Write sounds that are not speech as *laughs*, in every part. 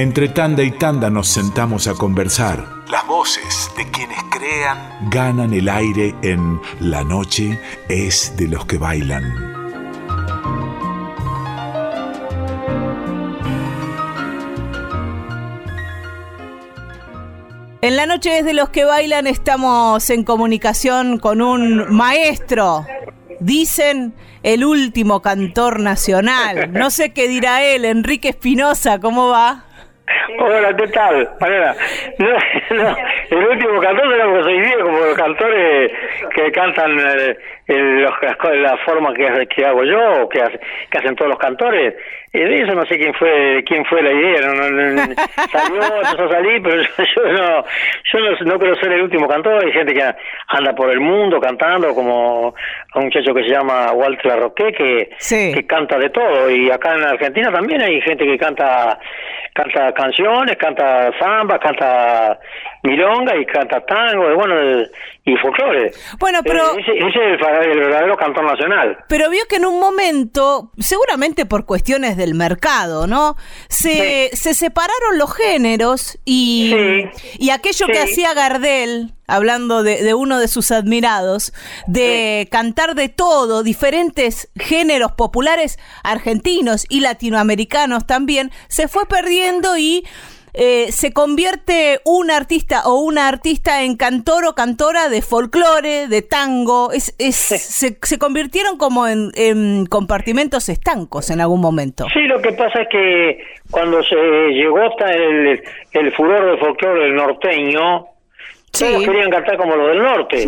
Entre tanda y tanda nos sentamos a conversar. Las voces de quienes crean ganan el aire en La noche es de los que bailan. En la noche es de los que bailan estamos en comunicación con un maestro. Dicen el último cantor nacional. No sé qué dirá él, Enrique Espinosa, ¿cómo va? *laughs* Hola, ¿qué tal? No, no, el último cantor era porque soy viejo, como los cantores que cantan eh, en la forma que, que hago yo, que, que hacen todos los cantores. Y de eso no sé quién fue quién fue la idea. No, no, salió, *laughs* empezó a salir, pero yo, *laughs* no, yo no, quiero ser el último cantor. Hay gente que anda por el mundo cantando, como un muchacho que se llama Walter Larroque, que, que canta de todo. Y acá en Argentina también hay gente que canta canta canciones, canta samba, canta milonga y canta tango, y bueno, y folclore. Bueno, pero... Eh, ese, es el, verdadero cantor nacional. Pero vio que en un momento, seguramente por cuestiones del mercado, ¿no? Se, se separaron los géneros y, y aquello que hacía Gardel, hablando de, de, uno de sus admirados, de cantar de todo, diferentes géneros populares argentinos y latinoamericanos también, se fue perdiendo y eh, se convierte un artista o una artista en cantor o cantora de folclore, de tango. Es, es se, se, convirtieron como en, compartimentos estancos en algún momento. Sí, lo que pasa es que cuando se llegó hasta el, el furor del folclore del norteño, todos querían cantar como los del norte.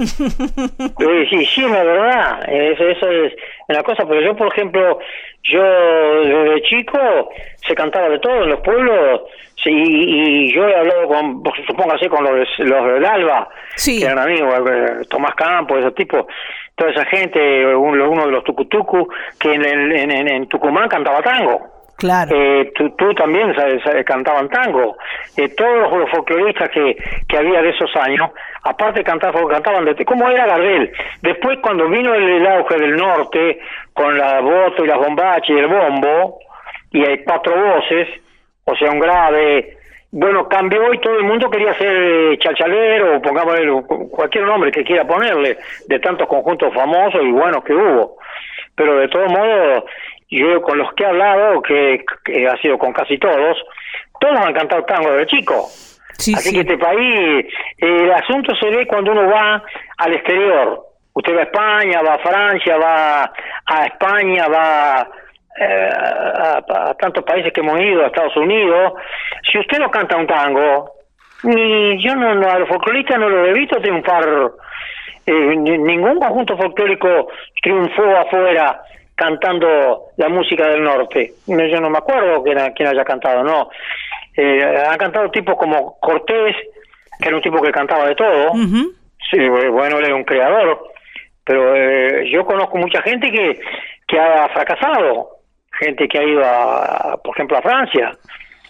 sí, sí, la verdad. Eso, eso es una cosa, porque yo, por ejemplo, yo desde chico se cantaba de todo en los pueblos sí, y yo he hablado con, supongo así, con los, los del Alba, que eran amigos, eh, Tomás Campos, ese tipo, toda esa gente, uno, uno de los tucutucu, que en, en, en, en Tucumán cantaba tango. Claro. Eh, tú, también cantaban tango. Eh, todos los folcloristas que, que había de esos años, aparte de cantar, cantaban de... ¿Cómo era Gardel? Después cuando vino el, auge del norte, con la voto y las bombachas y el bombo, y hay cuatro voces, o sea, un grave... Bueno, cambió y todo el mundo quería ser eh, chalchalero, pongámosle cualquier nombre que quiera ponerle, de tantos conjuntos famosos y buenos que hubo. Pero de todos modos, yo con los que he hablado, que, ha sido con casi todos, todos han cantado tango de chico. Así que este país, el asunto se ve cuando uno va al exterior. Usted va a España, va a Francia, va a España, va eh, a, tantos países que hemos ido, a Estados Unidos. Si usted no canta un tango, ni yo no, no a los folcloristas no lo he visto triunfar. Eh, ningún conjunto folclórico triunfó afuera cantando la música del norte. Yo no me acuerdo quién, quién haya cantado, no. Eh, han cantado tipos como Cortés, que era un tipo que cantaba de todo. Sí, bueno, él era un creador. Pero eh, yo conozco mucha gente que, que ha fracasado. Gente que ha ido, a, por ejemplo, a Francia.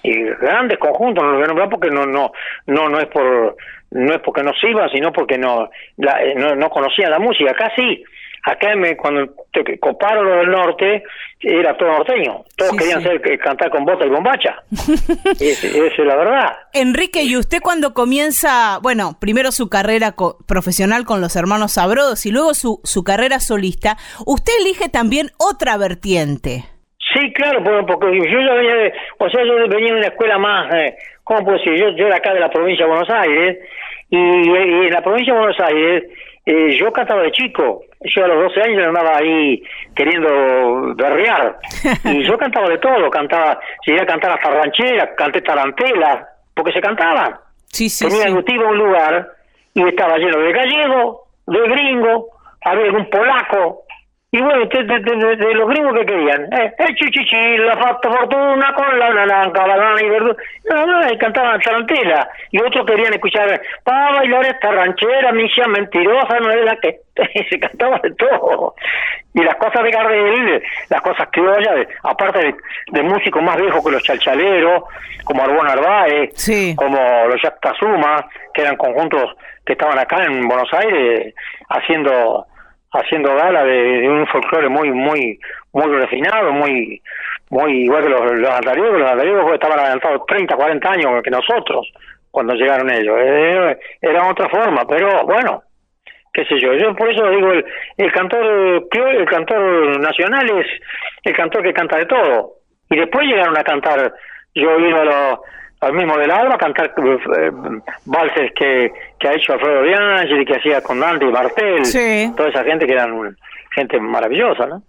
Y grandes conjuntos, no los voy a nombrar porque no, no, no, no es por no es porque no sirvan, sino porque no, eh, no, no conocían la música. Acá sí, Acá me, cuando te coparon lo del norte, era todo norteño. Todos querían Ser, eh, cantar con bota y bombacha. *laughs* Esa es la verdad. Enrique, ¿y usted cuando comienza, bueno, primero su carrera profesional con los hermanos Sabrodos y luego su, su carrera solista, usted elige también otra vertiente? Sí, claro, porque yo ya venía de, o sea, yo venía de una escuela más, eh, ¿cómo puedo decir? Yo, yo era acá de la provincia de Buenos Aires, y, y en la provincia de Buenos Aires eh, yo cantaba de chico, yo a los 12 años andaba ahí queriendo berrear, *laughs* y yo cantaba de todo, cantaba, llegué a cantar hasta ranchera, canté tarantela, porque se cantaban. Sí, sí, Tenía sí. un lugar y estaba lleno de gallego, de gringo, había algún polaco, y bueno, de, de, los gringos que querían, eh, el chichichi, la fortuna con la naranja, la y verdura. No, no, cantaban tarantela. Y otros querían escuchar, para bailar esta ranchera, misia mentirosa, no es la que. *laughs* se cantaba de todo. Y las cosas de Gardel, las cosas criollas, aparte de, músicos más viejos que los chalchaleros, como Arbón Arbaez, como los Jack Tazuma, que eran conjuntos que estaban acá en Buenos Aires haciendo haciendo gala de, un folclore muy muy muy refinado, muy muy igual que los, los los andariegos estaban adelantados 30, 40 años que nosotros cuando llegaron ellos. Eh, era otra forma, pero bueno, qué sé yo. Yo por eso digo, el, el cantor el cantor nacional es el cantor que canta de todo. Y después llegaron a cantar, yo he a los al mismo del Alba a cantar eh, valses que, que ha hecho Alfredo de Angeli, que hacía con Dante y Martel, toda esa gente que eran gente maravillosa, ¿no?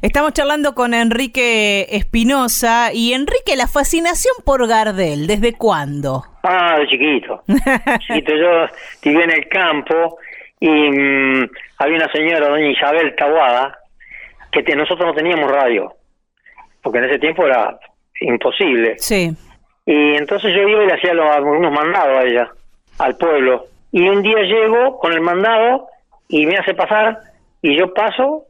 Estamos charlando con Enrique Espinosa y Enrique, la fascinación por Gardel, ¿desde cuándo? Ah, de chiquito. *laughs* chiquito, yo viví en el campo y mm, había una señora, doña Isabel Tabuada, que nosotros no teníamos radio, porque en ese tiempo era imposible. Sí. Y entonces yo iba y le hacía los, mandados a ella, al pueblo. Y un día llego con el mandado y me hace pasar y yo paso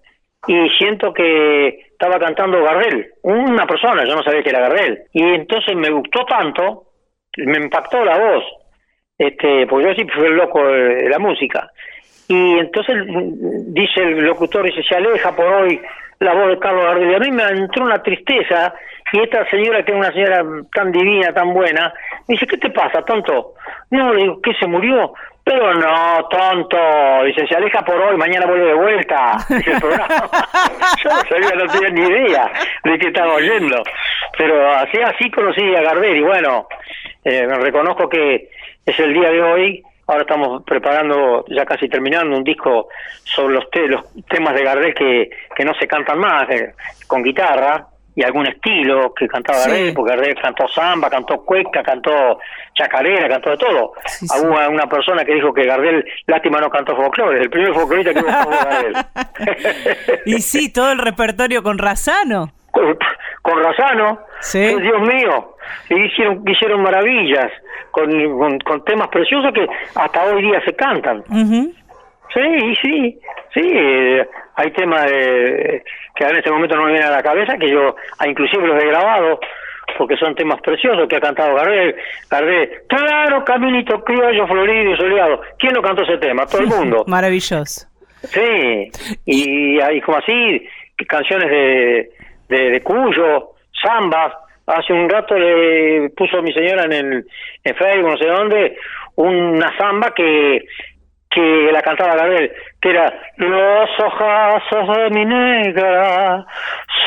y siento que estaba cantando Gardel, una persona, yo no sabía que era Gardel. Y entonces me gustó tanto, me impactó la voz, este, porque yo siempre fui loco de, la música. Y entonces dice el locutor, dice, se aleja por hoy la voz de Carlos Gardel. Y a mí me entró una tristeza, y esta señora, que es una señora tan divina, tan buena, me dice, ¿qué te pasa, tonto? No, le digo, ¿qué se murió? Pero no, tonto, dice, se aleja por hoy, mañana vuelve de vuelta. Dice. *laughs* Yo no sabía, tenía ni idea de qué estaba oyendo. Pero así, así conocí a Gardel y bueno, eh, reconozco que es el día de hoy. Ahora estamos preparando, ya casi terminando, un disco sobre los, los temas de Gardel que, que no se cantan más, eh, con guitarra, y algún estilo que cantaba Gardel, porque Gardel cantó samba, cantó cueca, cantó chacarera, cantó de todo. Hubo una persona que dijo que Gardel, lástima, no cantó folclore, el primer folclorista que hubo fue Gardel. *laughs* y sí, todo el repertorio con Razano. Con, con Razano, Dios mío, hicieron, hicieron maravillas, con, con, temas preciosos que hasta hoy día se cantan. Sí, sí, sí, eh, hay temas de, que en este momento no me vienen a la cabeza, que yo ah, inclusive los he grabado, porque son temas preciosos que ha cantado Gardel. Gardel, claro, caminito criollo, florido y soleado. ¿Quién no cantó ese tema? Todo el *laughs* mundo. Maravilloso. Sí, y hay como así, canciones de, de, de Cuyo, zambas. Hace un rato le puso mi señora en, el, en Facebook, no sé dónde, una zamba que que la cantaba Gabriel, que era Los ojazos de mi negra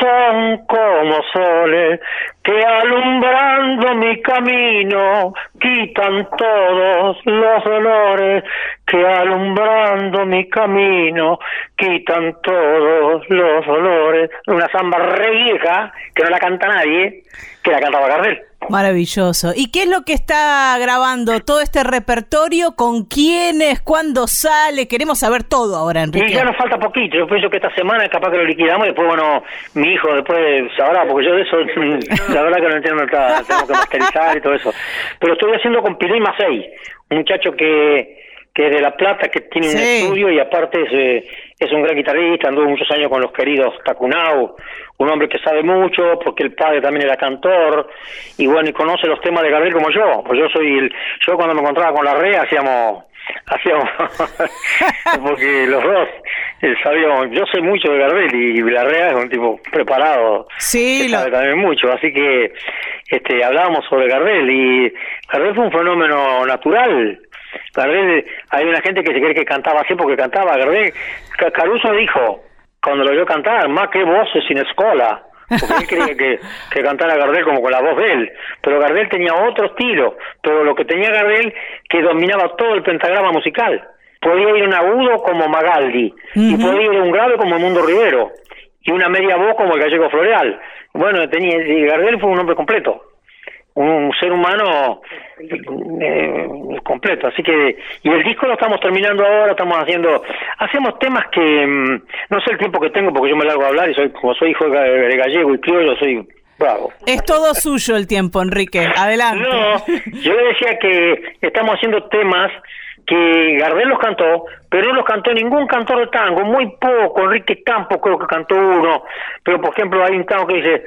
son como soles que alumbrando mi camino quitan todos los dolores, que alumbrando mi camino quitan todos los dolores. Una samba re vieja que no la canta nadie, que la cantaba Gardel. Maravilloso. ¿Y qué es lo que está grabando todo este repertorio? ¿Con quiénes? ¿Cuándo sale? Queremos saber todo ahora, Enrique. Y ya nos falta poquito. Yo pienso que esta semana capaz que lo liquidamos y después, bueno, mi hijo después sabrá, porque yo de eso, *laughs* la verdad que no entiendo nada. *laughs* Tengo que masterizar y todo eso. Pero estoy haciendo con Pilín Macei, un muchacho que que es de La Plata, que tiene un estudio y aparte es, eh, es un gran guitarrista, anduvo muchos años con los queridos Takunau, un hombre que sabe mucho, porque el padre también era cantor, y bueno, y conoce los temas de Gardel como yo, pues yo soy el, yo cuando me encontraba con la REA hacíamos, hacíamos, *laughs* porque los dos eh, sabíamos, yo sé mucho de Gardel y la REA es un tipo preparado, sí, sabe también mucho, así que este hablábamos sobre Gardel y Gardel fue un fenómeno natural, Gardel, hay una gente que se cree que cantaba así porque cantaba. Gardel, Caruso dijo, cuando lo vio cantar, más que voces sin escuela. Porque él creía que, que cantara Gardel como con la voz de él. Pero Gardel tenía otro estilo. Pero lo que tenía Gardel, que dominaba todo el pentagrama musical. Podía ir un agudo como Magaldi. Y podía ir un grave como el Mundo Rivero. Y una media voz como el Gallego Floreal. Bueno, tenía, Gardel fue un hombre completo un ser humano eh, completo. Así que y el disco lo estamos terminando ahora estamos haciendo hacemos temas que mm, no sé el tiempo que tengo porque yo me largo a hablar y soy como soy hijo de gallego y criollo soy bravo. Es todo suyo el tiempo Enrique. Adelante. No yo le decía que estamos haciendo temas que Gardel los cantó, pero no los cantó ningún cantor de tango, muy poco, Enrique Campos creo que cantó uno, pero por ejemplo hay un tango que dice,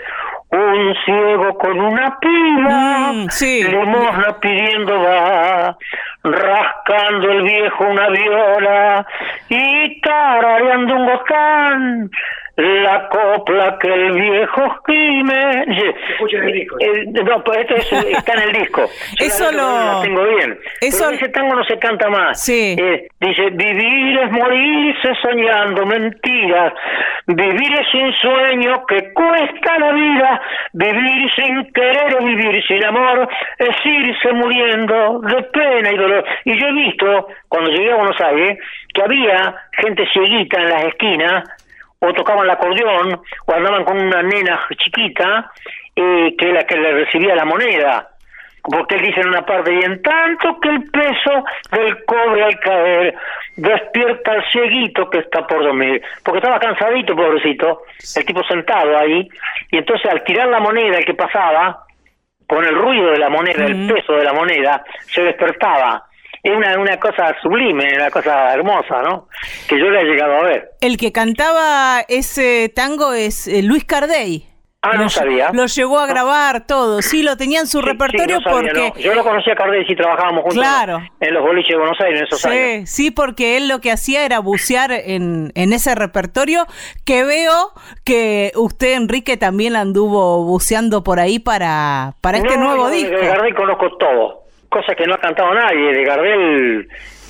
un ciego con una pila, mm, sí. limosna pidiendo va, rascando el viejo una viola y tarareando un bocán, la copla que el viejo escribe. Escucha el disco. no, pues esto está en el disco. *laughs* eso lo... tengo bien. Eso... Pero ese tango no se canta más. Sí. Eh, dice, vivir es morirse soñando mentiras. Vivir es un sueño que cuesta la vida. Vivir sin querer o vivir sin amor es irse muriendo de pena y dolor. Y yo he visto, cuando llegué a Buenos Aires, que había gente cieguita en las esquinas o tocaban el acordeón, o andaban con una nena chiquita eh, que la que le recibía la moneda. Porque él dice en una parte, y en tanto que el peso del cobre al caer despierta al cieguito que está por dormir. Porque estaba cansadito, pobrecito, el tipo sentado ahí, y entonces al tirar la moneda, el que pasaba, con el ruido de la moneda, el peso de la moneda, se despertaba es una, una cosa sublime, una cosa hermosa, ¿no? Que yo le he llegado a ver. El que cantaba ese tango es eh, Luis Cardey. Ah, no sabía. Lo llegó a grabar todo, sí, lo tenía en su repertorio porque... Yo lo conocía a Cardey y trabajábamos juntos claro. en los boliches de Buenos Aires en esos sí, años. Sí, porque él lo que hacía era bucear en, en ese repertorio que veo que usted, Enrique, también anduvo buceando por ahí para, para este nuevo disco. De Cardey conozco todo cosas que no ha cantado nadie, de Gardel,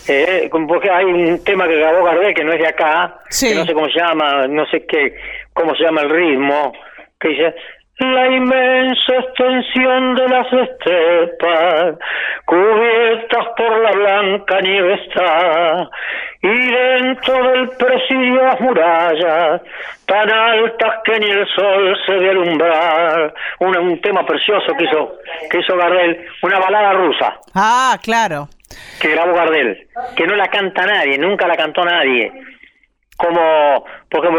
eh, porque hay un tema que grabó Gardel que no es de acá, que no sé cómo se llama, no sé qué, cómo se llama el ritmo, que dice, la inmensa extensión de las estepas, cubiertas por la blanca nieve está, y dentro del presidio las murallas, tan altas que ni el sol se ve alumbrar. Un, un tema precioso que hizo, que hizo Gardel, una balada rusa. Ah, claro. Que grabó Gardel, que no la canta nadie, nunca la cantó nadie como porque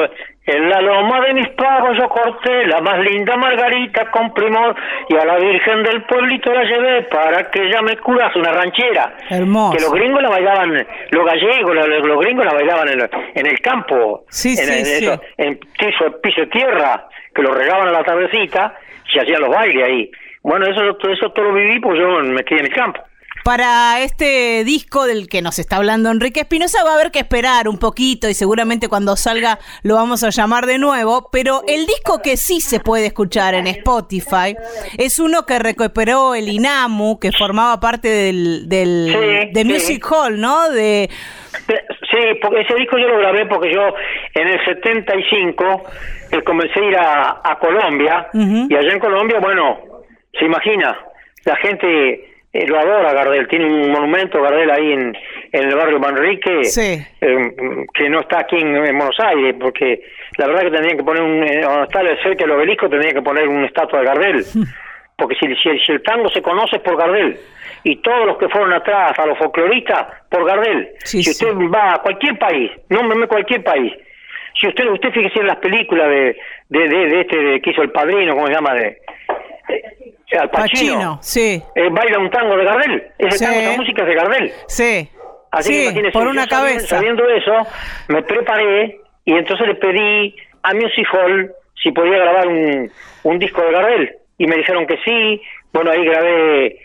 en la loma de mis pagos yo corté la más linda margarita con primor y a la Virgen del pueblito la llevé para que ella me curase una ranchera. Hermoso. Que los gringos la bailaban, los gallegos, los, gringos la bailaban en, en el campo, sí, en, sí, sí. en piso, piso de tierra, que lo regaban a la tardecita y se hacían los bailes ahí. Bueno, eso, eso todo lo viví pues yo me quedé en el campo. Para este disco del que nos está hablando Enrique Espinosa va a haber que esperar un poquito y seguramente cuando salga lo vamos a llamar de nuevo, pero el disco que sí se puede escuchar en Spotify es uno que recuperó el INAMU, que formaba parte del, del de Music Hall, ¿no? De Sí, porque ese disco yo lo grabé porque yo en el 75 eh, comencé a ir a, Colombia y allá en Colombia, bueno, se imagina, la gente eh, lo adora Gardel, tiene un monumento Gardel ahí en, el barrio Manrique, eh, que no está aquí en, Buenos Aires, porque la verdad que tendrían que poner un, eh, donde está cerca del obelisco, tendrían que poner una estatua de Gardel, *laughs* porque si, si, el tango se conoce es por Gardel, y todos los que fueron atrás, a los folcloristas, por Gardel. si usted va a cualquier país, nómbreme cualquier país, si usted usted fíjese en las películas de, de, de, este de, que hizo el padrino, ¿cómo se llama? de al Pacino, sí. Eh, baila un tango de Gardel. Ese tango, esa música es de Gardel. Sí. Así que por una cabeza. Sabiendo eso, me preparé y entonces le pedí a Music Hall si podía grabar un, un disco de Gardel. Y me dijeron que sí. Bueno, ahí grabé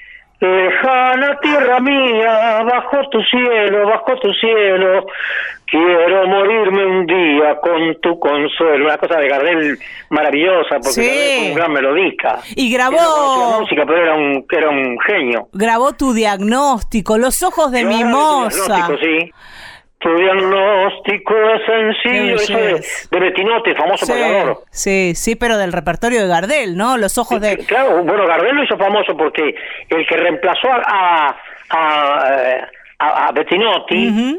Lejana tierra mía, bajo tu cielo, bajo tu cielo, quiero morirme un día con tu consuelo. Una cosa de Gardel maravillosa, porque sí. un gran melodista. Y grabó... música, pero era un, era un genio. Grabó tu diagnóstico, Los ojos de mi mimosa. Sí. Tu diagnóstico es sencillo, eso de, de, Betinote, famoso sí, Sí, sí, pero del repertorio de Gardel, ¿no? Los ojos de... Claro, bueno, Gardel lo hizo famoso porque el que reemplazó a, a, a, a Bettinotti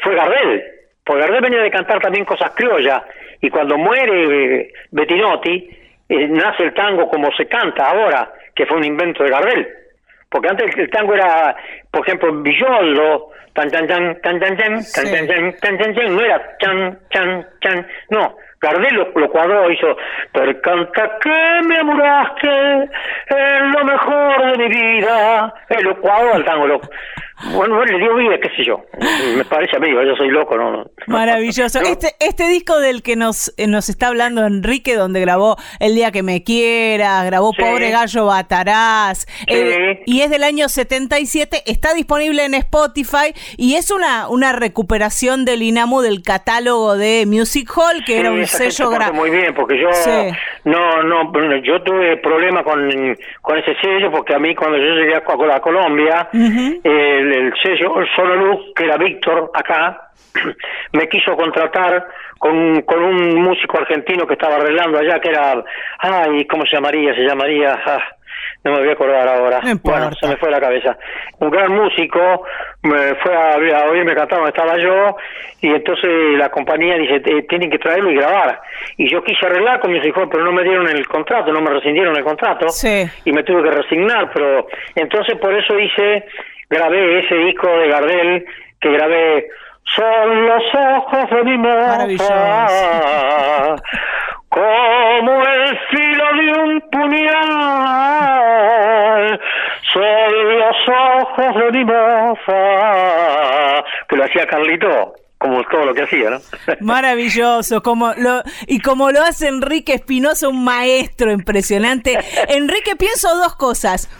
fue Gardel. Porque Gardel venía de cantar también cosas criollas, y cuando muere eh, Bettinotti, eh, nace el tango como se canta ahora, que fue un invento de Gardel. Porque antes el tango era, por ejemplo, Villoldo, tan tan tan tan tan tan tan tan tan no era tan tan tan, no. Gardel lo, lo cuadró, hizo, pero canta que me amuraste, es lo mejor de mi vida, el lo cuadró al tango, lo, bueno, le dio vida, qué sé yo. Me parece a mí, yo soy loco, ¿no? Maravilloso. Este, este disco del que nos, eh, nos está hablando Enrique, donde grabó El Día que Me Quieras, grabó Pobre Gallo Batarás, eh, y es del año 77, está disponible en Spotify y es una, una recuperación del INAMU del catálogo de Music Hall, que era un sello grande. Muy bien, porque yo no, no, yo tuve problemas con, con ese sello, porque a mí cuando yo llegué a, Colombia, el, sello Solo Luz, que era Víctor acá, *clears throat* me quiso contratar con, con un músico argentino que estaba arreglando allá, que era, ay, ¿cómo se llamaría? Se llamaría, ah, no me voy a acordar ahora. bueno, se me fue la cabeza. Un gran músico, me fue a, a oírme cantar donde estaba yo, y entonces la compañía dice, tienen que traerlo y grabar. Y yo quise arreglar con mis hijos, pero no me dieron el contrato, no me rescindieron el contrato, y me tuve que resignar, pero entonces por eso hice, grabé ese disco de Gardel, que grabé son los ojos de mi moza, como el filo de un puñal, son los ojos de mi moza, que lo hacía Carlito como todo lo que hacía, ¿no? Maravilloso, como lo y como lo hace Enrique Espinosa, un maestro impresionante. *laughs* Enrique, pienso dos cosas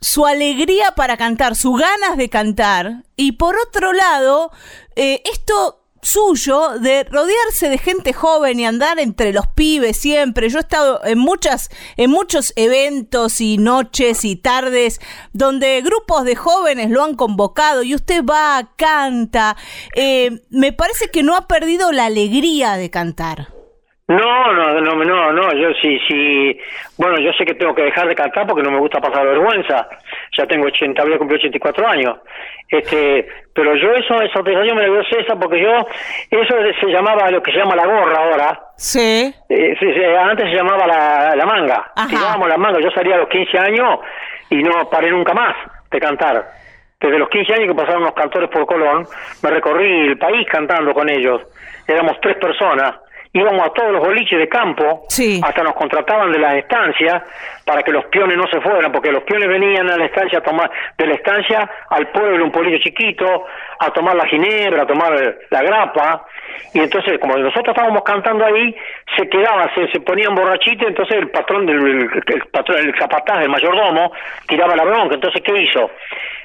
su alegría para cantar, sus ganas de cantar, y por otro lado, eh, esto suyo de rodearse de gente joven y andar entre los pibes siempre. Yo he estado en muchas, en muchos eventos y noches y tardes donde grupos de jóvenes lo han convocado y usted va, canta. Eh, me parece que no ha perdido la alegría de cantar. No, no, no, no, no, yo sí, sí, bueno, yo sé que tengo que dejar de cantar porque no me gusta pasar vergüenza, ya tengo 80, voy a cumplir 84 años, este, pero yo eso, esa autorización me dio César porque yo, eso se llamaba lo que se llama la gorra ahora. Sí. Eh, antes se llamaba la, la manga, tirábamos la manga, yo salía a los 15 años y no paré nunca más de cantar. Desde los 15 años que pasaron los cantores por Colón, me recorrí el país cantando con ellos, éramos tres personas íbamos a todos los boliches de campo, hasta nos contrataban de las estancias para que los piones no se fueran, porque los piones venían a la estancia a tomar, de la estancia al pueblo, un polillo chiquito, a tomar la ginebra, a tomar la grapa, y entonces como nosotros estábamos cantando ahí, se quedaban, se, se ponían borrachitos, entonces el patrón del el, patrón, el capataz, el mayordomo, tiraba la bronca, entonces ¿qué hizo?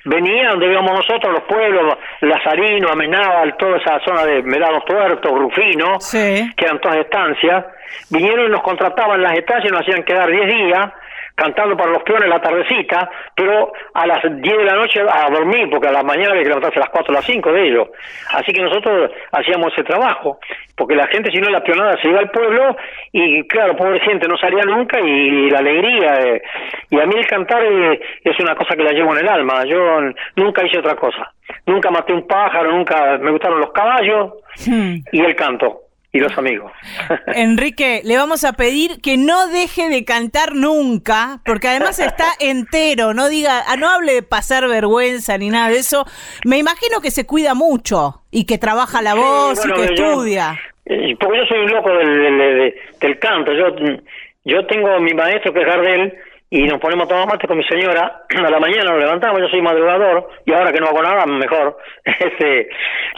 Venía donde íbamos nosotros, los pueblos, Lazarino, Amenábal, toda esa zona de Melados Tuertos, Rufino, que eran todas estancias, vinieron y nos contrataban las estancias y nos hacían quedar 10 días, cantando para los peones la tardecita, pero a las 10 de la noche a dormir, porque a la mañana había que levantarse a las 4 o las 5 de ellos. Así que nosotros hacíamos ese trabajo, porque la gente, si no, la pionada se iba al pueblo y, claro, pobre gente, no salía nunca y, la alegría. Eh, y a mí el cantar eh, es una cosa que la llevo en el alma. Yo nunca hice otra cosa. Nunca maté un pájaro, nunca me gustaron los caballos hmm. y el canto y los amigos. *laughs* Enrique, le vamos a pedir que no deje de cantar nunca, porque además está *laughs* entero, no diga, ah, no hable de pasar vergüenza ni nada de eso. Me imagino que se cuida mucho y que trabaja la voz y que estudia. Porque yo soy un loco del, del, canto. Yo, yo tengo mi maestro que es Gardel y nos ponemos a tomar mate con mi señora, a la mañana nos levantamos, yo soy madrugador, y ahora que no hago nada, mejor, *laughs* este,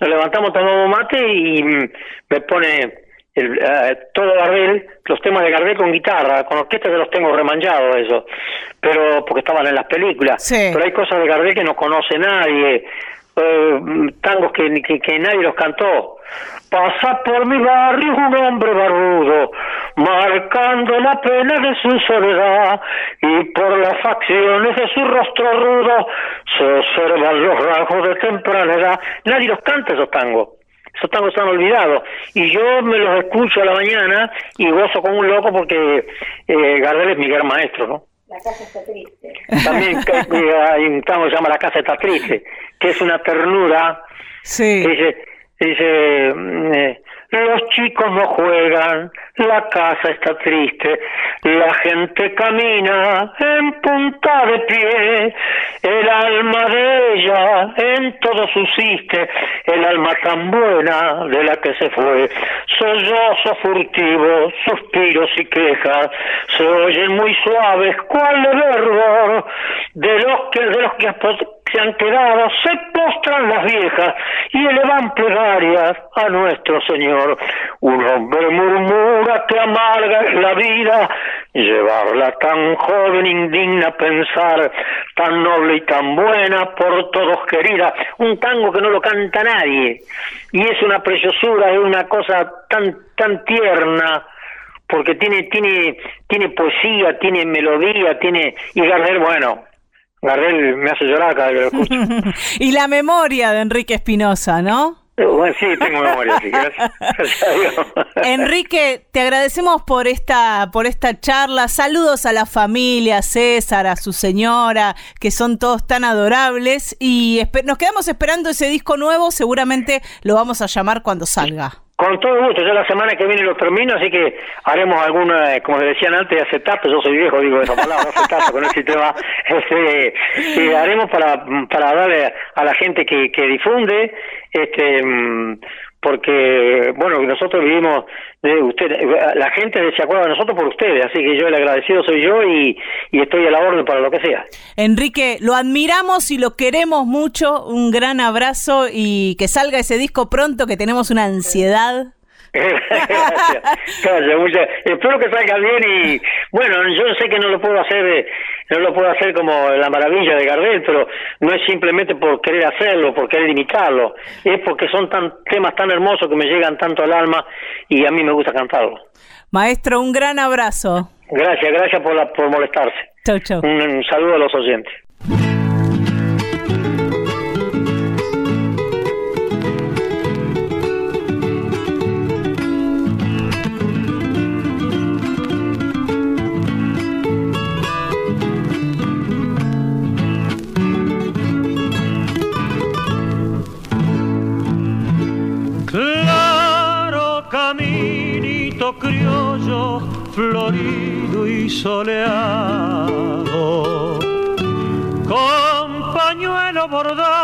nos levantamos, tomamos mate y me pone el, eh, todo Gardel, los temas de Gardel con guitarra, con orquesta que los tengo remanchados eso, pero porque estaban en las películas, pero hay cosas de Gardel que no conoce nadie, eh, tangos que, que, que nadie los cantó, Pasa por mi barrio un hombre barbudo, marcando la pena de su soledad, y por las facciones de su rostro rudo se observan los rasgos de temprana edad. Nadie los canta esos tangos. Esos tangos están olvidados. Y yo me los escucho a la mañana y gozo como un loco porque eh, Gardel es mi gran maestro, ¿no? La casa está triste. También hay un tango que se llama La casa está triste, que es una ternura. Sí. Dice, mm, eh, los chicos no juegan, la casa está triste, la gente camina en punta de pie, el alma de ella en todo subsiste, el alma tan buena de la que se fue, sollozo furtivo, suspiros y quejas, se oyen muy suaves cual de verbo de los que de los que se han quedado, se postran las viejas y elevan plegarias a nuestro Señor. Un hombre murmura que amarga la vida, llevarla tan joven indigna pensar, tan noble y tan buena, por todos querida. Un tango que no lo canta nadie y es una preciosura, es una cosa tan, tan tierna porque tiene tiene tiene poesía, tiene melodía, tiene y Gardel, bueno, Gardel me hace llorar cada vez que lo escucho. *laughs* y la memoria de Enrique Espinosa, ¿no? Eh, bueno, sí, tengo memoria, sí, *laughs* Enrique, te agradecemos por esta, por esta charla. Saludos a la familia, César, a su señora, que son todos tan adorables. Y nos quedamos esperando ese disco nuevo. Seguramente lo vamos a llamar cuando salga. Con todo gusto, yo la semana que viene lo termino, así que haremos alguna, eh, como decían antes, acetato, yo soy viejo, digo esa palabra, acetato, con el sistema, *laughs* este, y haremos para, para darle a la gente que, que difunde, este, mm, porque, bueno, nosotros vivimos de ustedes, la gente se acuerda de nosotros por ustedes, así que yo el agradecido soy yo y, y estoy a la orden para lo que sea. Enrique, lo admiramos y lo queremos mucho, un gran abrazo y que salga ese disco pronto, que tenemos una ansiedad. Gracias, espero que salga bien y bueno, yo sé que no lo puedo hacer, eh, no lo puedo hacer como la maravilla de Gardel, pero no es simplemente por querer hacerlo, por querer imitarlo, es porque son tan temas tan hermosos que me llegan tanto al alma y a mí me gusta cantarlo. Maestro, un gran abrazo. Gracias, gracias por, la, por molestarse. Chau, chau. un saludo a los oyentes. Florido y soleado, con pañuelo bordado,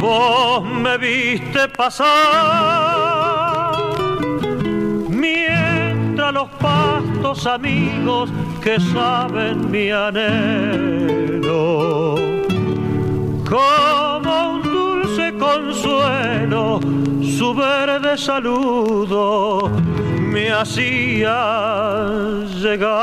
vos me viste pasar, mientras los pastos amigos que saben mi anhelo, dulce consuelo, su verde saludo me hacía llegar.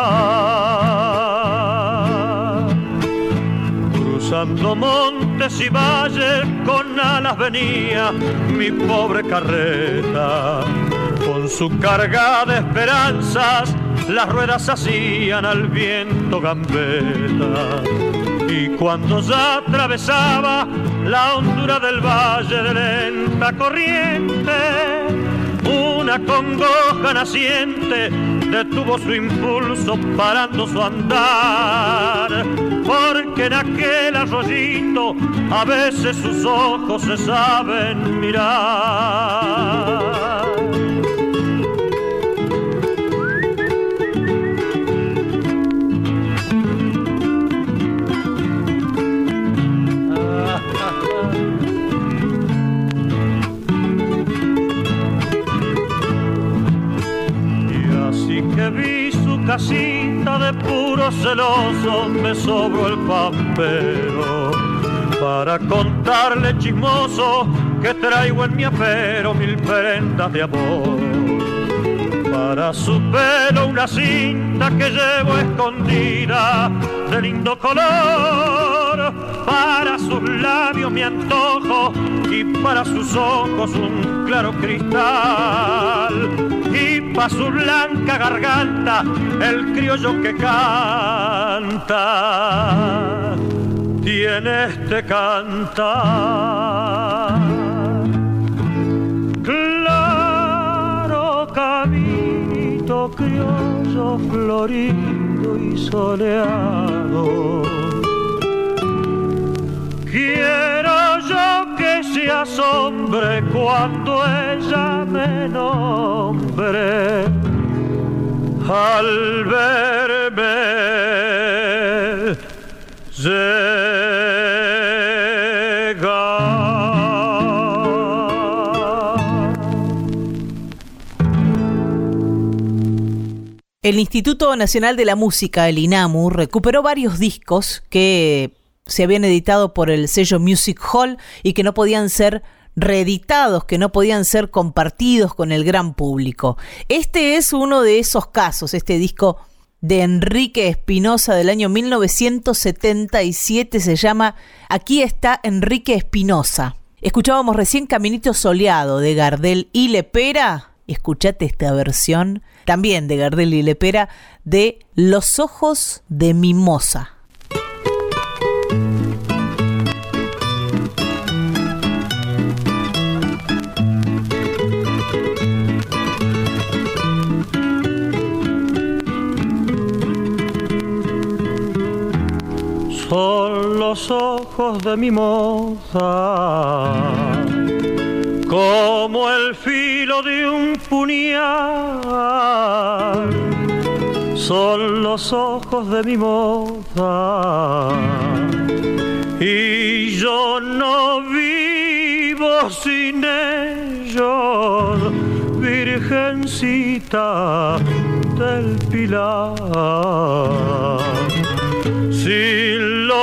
Cruzando montes y valles con alas venía mi pobre carreta, con su carga de esperanzas las ruedas hacían al viento gambeta y cuando ya atravesaba la hondura del valle de lenta corriente, una congoja naciente detuvo su impulso parando su andar, porque en aquel arroyito a veces sus ojos se saben mirar. Casita de puro celoso me sobró el pampero para contarle chismoso que traigo en mi afero mil prendas de amor. Para su pelo una cinta que llevo escondida de lindo color. Para sus labios mi antojo y para sus ojos un claro cristal pa' su blanca garganta el criollo que canta tiene este cantar. Claro caminito criollo florido y soleado. Se cuando El Instituto Nacional de la Música, el INAMU, recuperó varios discos que se habían editado por el sello Music Hall y que no podían ser reeditados, que no podían ser compartidos con el gran público. Este es uno de esos casos, este disco de Enrique Espinosa del año 1977 se llama Aquí está Enrique Espinosa. Escuchábamos recién Caminito Soleado de Gardel y Lepera. Escuchate esta versión también de Gardel y Lepera, de Los ojos de Mimosa. Los ojos de mimosa como el filo de un puñal. Son los ojos de mi moza y yo no vivo sin ellos, virgencita del pilar.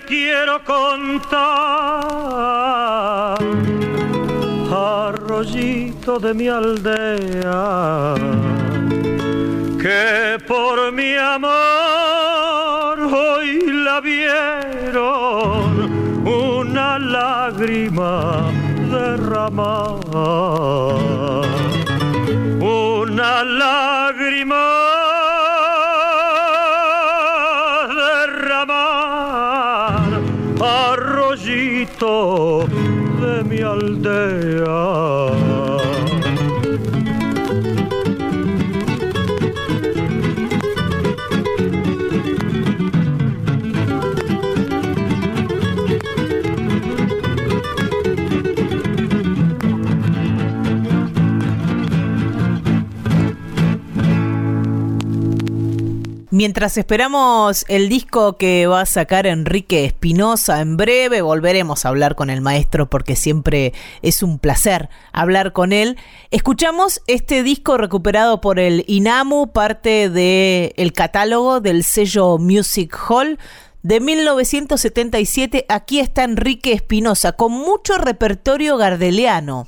quiero contar. De mi aldea, que por mi amor hoy la vieron una lágrima derramar, una lágrima arroyito de mi aldea. Mientras esperamos el disco que va a sacar Enrique Espinosa en breve, volveremos a hablar con el maestro porque siempre es un placer hablar con él. Escuchamos este disco recuperado por el INAMU, parte del catálogo del sello Music Hall de 1977. Aquí está Enrique Espinosa con mucho repertorio gardeliano.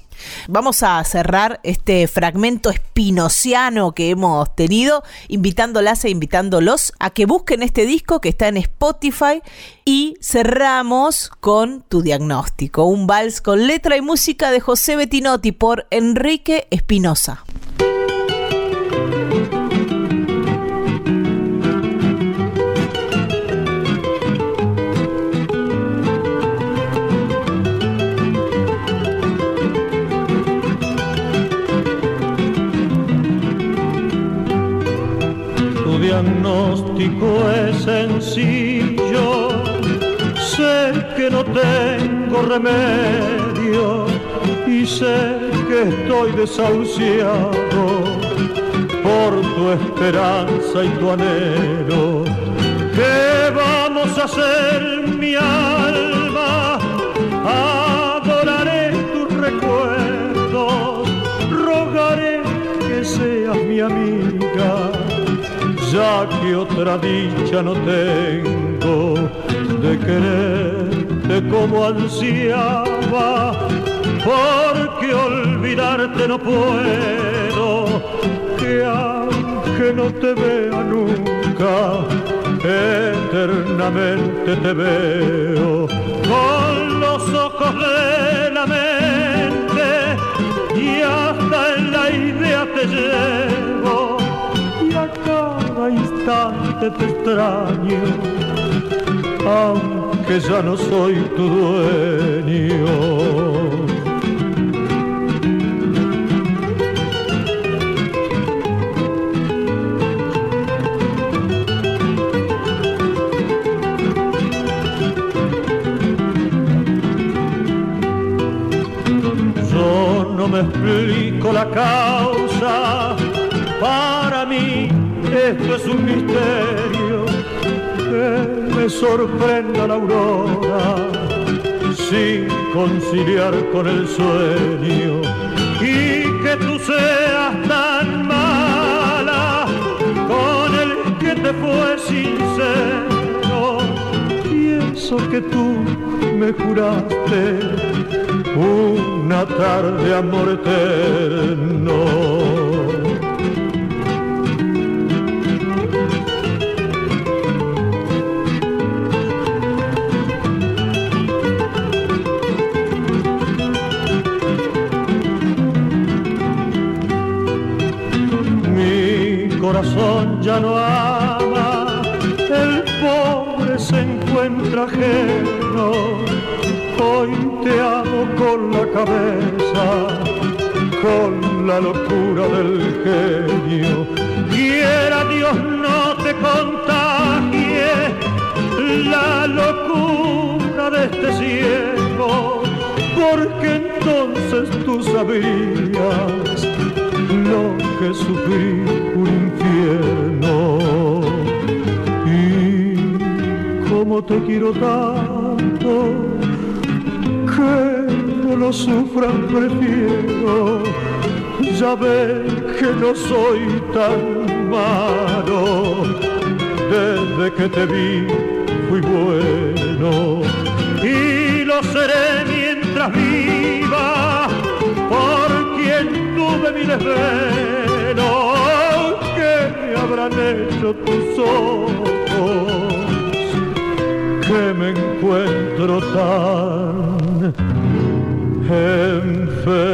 Vamos a cerrar este fragmento espinociano que hemos tenido, invitándolas e invitándolos a que busquen este disco que está en Spotify y cerramos con Tu diagnóstico, un vals con letra y música de José Bettinotti por Enrique Espinosa. Diagnóstico es sencillo, sé que no tengo remedio y sé que estoy desahuciado por tu esperanza y tu anhelo. ¿Qué vamos a hacer, que otra dicha no tengo de quererte como ansiaba, porque olvidarte no puedo, que aunque no te vea nunca, eternamente te veo. Con los ojos de la mente y hasta en la idea te llevo instante te extraño, aunque ya no soy tu dueño. Yo no me explico la causa. Esto es un misterio que me sorprenda la aurora sin conciliar con el sueño y que tú seas tan mala con el que te fue sincero. Pienso que tú me juraste una tarde amor eterno. Corazón ya no ama, el pobre se encuentra ajeno. Hoy te amo con la cabeza, con la locura del genio. Quiera Dios no te contagie la locura de este ciego, porque entonces tú sabías que sufrí un infierno. Y como te quiero tanto, que no lo sufran prefiero. Ya ves que no soy tan malo, desde que te vi fui bueno y lo seré mientras viva tuve mi desvelo que me habrán hecho tus ojos que me encuentro tan enfermo